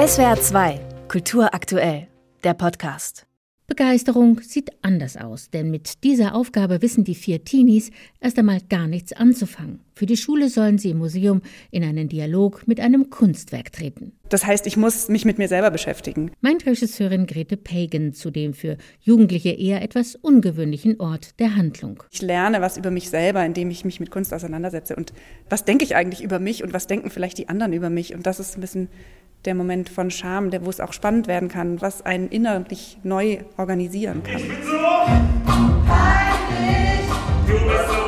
SWR 2, Kultur aktuell, der Podcast. Begeisterung sieht anders aus, denn mit dieser Aufgabe wissen die vier Teenies erst einmal gar nichts anzufangen. Für die Schule sollen sie im Museum in einen Dialog mit einem Kunstwerk treten. Das heißt, ich muss mich mit mir selber beschäftigen. Meint Regisseurin Grete Pagan zu dem für Jugendliche eher etwas ungewöhnlichen Ort der Handlung. Ich lerne was über mich selber, indem ich mich mit Kunst auseinandersetze. Und was denke ich eigentlich über mich und was denken vielleicht die anderen über mich? Und das ist ein bisschen der Moment von Scham, der, wo es auch spannend werden kann, was einen innerlich neu organisieren kann. Ich bin so peinlich, du bist so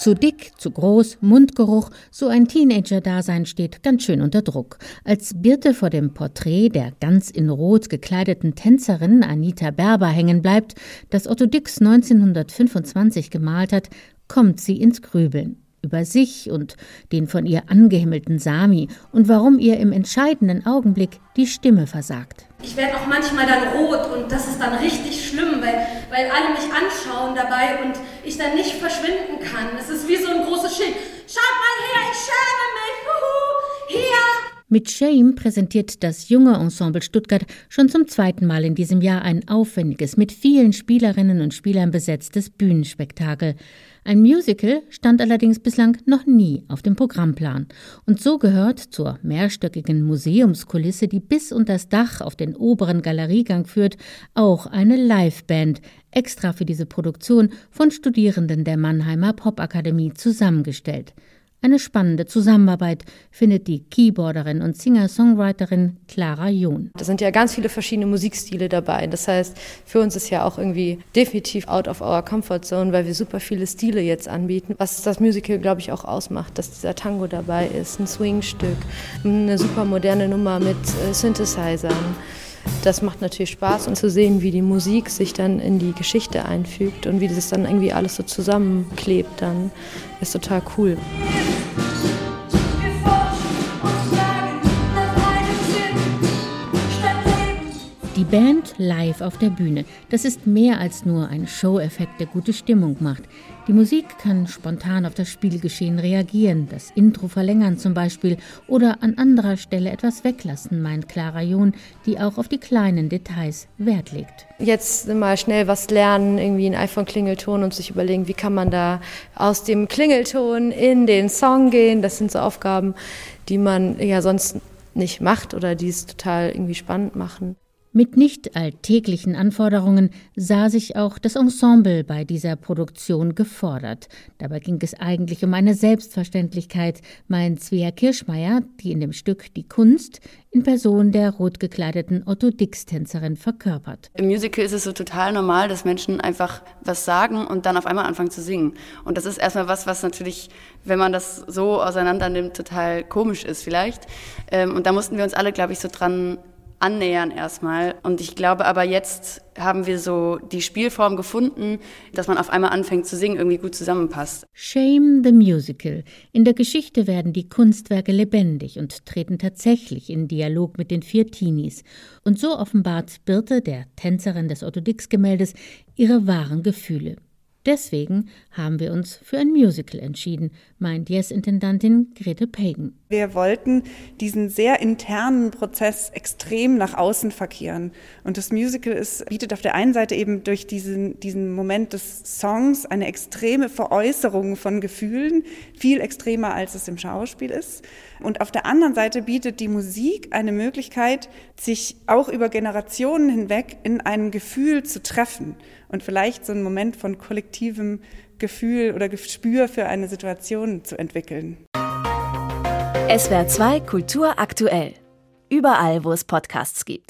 zu dick, zu groß, Mundgeruch, so ein Teenager-Dasein steht ganz schön unter Druck. Als Birte vor dem Porträt der ganz in Rot gekleideten Tänzerin Anita Berber hängen bleibt, das Otto Dix 1925 gemalt hat, kommt sie ins Grübeln über sich und den von ihr angehimmelten Sami und warum ihr im entscheidenden Augenblick die Stimme versagt. Ich werde auch manchmal dann rot und das ist dann richtig schlimm, weil, weil alle mich anschauen dabei und ich dann nicht verschwinden kann. Es ist wie so ein großes Schild. Schaut mal her, ich schäme mich. Huhu, hier. Mit Shame präsentiert das junge Ensemble Stuttgart schon zum zweiten Mal in diesem Jahr ein aufwendiges, mit vielen Spielerinnen und Spielern besetztes Bühnenspektakel. Ein Musical stand allerdings bislang noch nie auf dem Programmplan. Und so gehört zur mehrstöckigen Museumskulisse, die bis unter das Dach auf den oberen Galeriegang führt, auch eine Liveband, extra für diese Produktion von Studierenden der Mannheimer Popakademie zusammengestellt. Eine spannende Zusammenarbeit findet die Keyboarderin und Singer-Songwriterin Clara John. Da sind ja ganz viele verschiedene Musikstile dabei. Das heißt, für uns ist ja auch irgendwie definitiv out of our comfort zone, weil wir super viele Stile jetzt anbieten. Was das Musical, glaube ich, auch ausmacht, dass dieser Tango dabei ist, ein Swingstück, eine super moderne Nummer mit äh, Synthesizern. Das macht natürlich Spaß und zu sehen, wie die Musik sich dann in die Geschichte einfügt und wie das dann irgendwie alles so zusammenklebt, dann ist total cool. Band live auf der Bühne, das ist mehr als nur ein Show-Effekt, der gute Stimmung macht. Die Musik kann spontan auf das Spielgeschehen reagieren, das Intro verlängern zum Beispiel oder an anderer Stelle etwas weglassen, meint Clara John, die auch auf die kleinen Details Wert legt. Jetzt mal schnell was lernen, irgendwie ein iPhone-Klingelton und sich überlegen, wie kann man da aus dem Klingelton in den Song gehen. Das sind so Aufgaben, die man ja sonst nicht macht oder die es total irgendwie spannend machen. Mit nicht alltäglichen Anforderungen sah sich auch das Ensemble bei dieser Produktion gefordert. Dabei ging es eigentlich um eine Selbstverständlichkeit, meint Svea Kirschmeier, die in dem Stück die Kunst in Person der rot gekleideten Otto Dix-Tänzerin verkörpert. Im Musical ist es so total normal, dass Menschen einfach was sagen und dann auf einmal anfangen zu singen. Und das ist erstmal was, was natürlich, wenn man das so auseinander nimmt, total komisch ist vielleicht. Ähm, und da mussten wir uns alle, glaube ich, so dran annähern erstmal. Und ich glaube aber jetzt haben wir so die Spielform gefunden, dass man auf einmal anfängt zu singen, irgendwie gut zusammenpasst. Shame the Musical. In der Geschichte werden die Kunstwerke lebendig und treten tatsächlich in Dialog mit den vier Teenies. Und so offenbart Birte, der Tänzerin des Otto Dix-Gemäldes, ihre wahren Gefühle. Deswegen haben wir uns für ein Musical entschieden, meint Yes-Intendantin Grete Pagan. Wir wollten diesen sehr internen Prozess extrem nach außen verkehren. Und das Musical ist, bietet auf der einen Seite eben durch diesen, diesen Moment des Songs eine extreme Veräußerung von Gefühlen, viel extremer als es im Schauspiel ist. Und auf der anderen Seite bietet die Musik eine Möglichkeit, sich auch über Generationen hinweg in einem Gefühl zu treffen und vielleicht so einen Moment von kollektivem Gefühl oder Gespür für eine Situation zu entwickeln. SWR 2 Kultur aktuell. Überall, wo es Podcasts gibt.